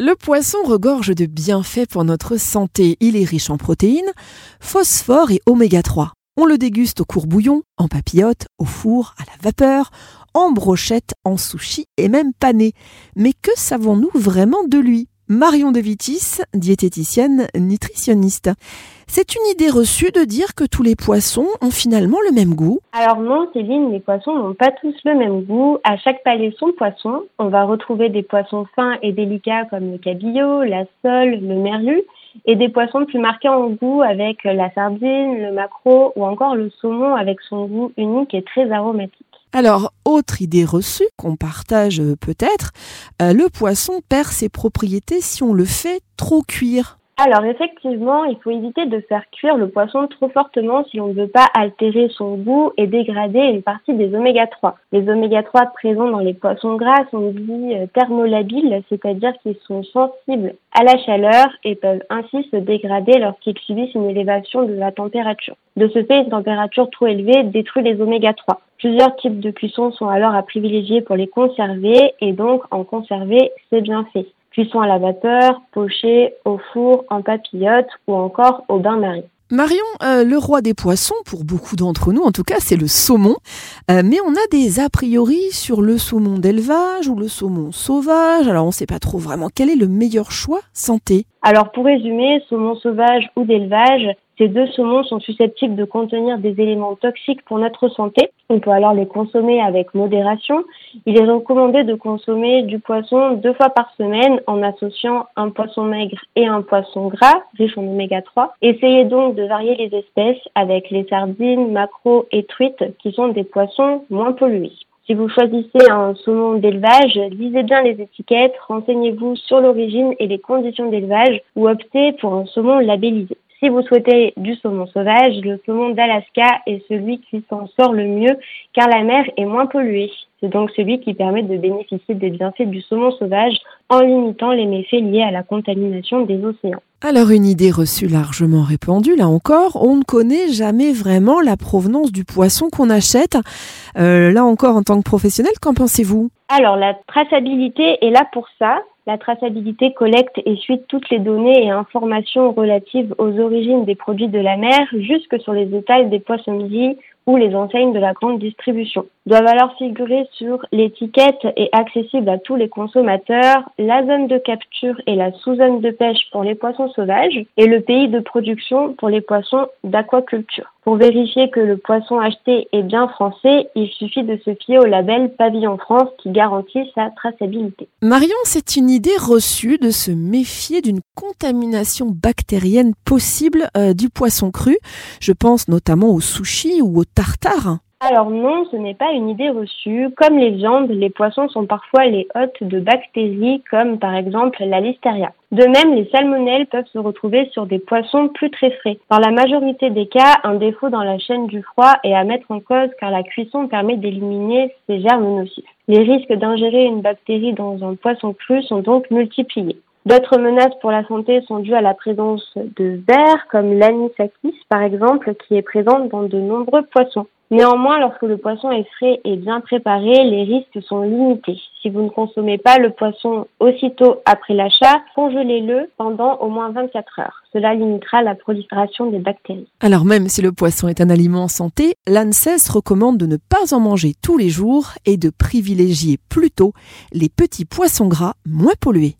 Le poisson regorge de bienfaits pour notre santé. Il est riche en protéines, phosphore et oméga 3. On le déguste au courbouillon, en papillote, au four, à la vapeur, en brochette, en sushi et même pané. Mais que savons-nous vraiment de lui? Marion de Vitis, diététicienne nutritionniste. C'est une idée reçue de dire que tous les poissons ont finalement le même goût. Alors non, Céline, les poissons n'ont pas tous le même goût. À chaque palais son poisson, on va retrouver des poissons fins et délicats comme le cabillaud, la sole, le merlu, et des poissons plus marqués en goût avec la sardine, le maquereau ou encore le saumon avec son goût unique et très aromatique. Alors, autre idée reçue qu'on partage euh, peut-être, euh, le poisson perd ses propriétés si on le fait trop cuire. Alors effectivement, il faut éviter de faire cuire le poisson trop fortement si on ne veut pas altérer son goût et dégrader une partie des oméga 3. Les oméga 3 présents dans les poissons gras sont dits euh, thermolabiles, c'est-à-dire qu'ils sont sensibles à la chaleur et peuvent ainsi se dégrader lorsqu'ils subissent une élévation de la température. De ce fait, une température trop élevée détruit les oméga 3. Plusieurs types de cuisson sont alors à privilégier pour les conserver et donc en conserver, c'est bien fait. Cuisson à la vapeur, poché, au four, en papillote ou encore au bain-marie. Marion, euh, le roi des poissons, pour beaucoup d'entre nous en tout cas, c'est le saumon. Euh, mais on a des a priori sur le saumon d'élevage ou le saumon sauvage. Alors on ne sait pas trop vraiment quel est le meilleur choix santé. Alors pour résumer, saumon sauvage ou d'élevage, ces deux saumons sont susceptibles de contenir des éléments toxiques pour notre santé. On peut alors les consommer avec modération. Il est recommandé de consommer du poisson deux fois par semaine en associant un poisson maigre et un poisson gras, riche en oméga 3. Essayez donc de varier les espèces avec les sardines, maquereaux et truites qui sont des poissons moins pollués. Si vous choisissez un saumon d'élevage, lisez bien les étiquettes, renseignez-vous sur l'origine et les conditions d'élevage ou optez pour un saumon labellisé. Si vous souhaitez du saumon sauvage, le saumon d'Alaska est celui qui s'en sort le mieux car la mer est moins polluée. C'est donc celui qui permet de bénéficier des bienfaits du saumon sauvage en limitant les méfaits liés à la contamination des océans. Alors une idée reçue largement répandue, là encore, on ne connaît jamais vraiment la provenance du poisson qu'on achète. Euh, là encore, en tant que professionnel, qu'en pensez-vous? Alors la traçabilité est là pour ça. La traçabilité collecte et suit toutes les données et informations relatives aux origines des produits de la mer jusque sur les étals des poissonneries ou les enseignes de la grande distribution. Doivent alors figurer sur l'étiquette et accessible à tous les consommateurs la zone de capture et la sous-zone de pêche pour les poissons sauvages et le pays de production pour les poissons d'aquaculture. Pour vérifier que le poisson acheté est bien français, il suffit de se fier au label Pavillon France qui garantit sa traçabilité. Marion, c'est une idée reçue de se méfier d'une contamination bactérienne possible euh, du poisson cru. Je pense notamment au sushi ou au Alors non, ce n'est pas une idée reçue. Comme les viandes, les poissons sont parfois les hôtes de bactéries comme par exemple la listeria. De même, les salmonelles peuvent se retrouver sur des poissons plus très frais. Dans la majorité des cas, un défaut dans la chaîne du froid est à mettre en cause car la cuisson permet d'éliminer ces germes nocifs. Les risques d'ingérer une bactérie dans un poisson cru sont donc multipliés. D'autres menaces pour la santé sont dues à la présence de vers comme l'anisakis par exemple qui est présente dans de nombreux poissons. Néanmoins, lorsque le poisson est frais et bien préparé, les risques sont limités. Si vous ne consommez pas le poisson aussitôt après l'achat, congelez-le pendant au moins 24 heures. Cela limitera la prolifération des bactéries. Alors même si le poisson est un aliment santé, l'ANSES recommande de ne pas en manger tous les jours et de privilégier plutôt les petits poissons gras moins pollués.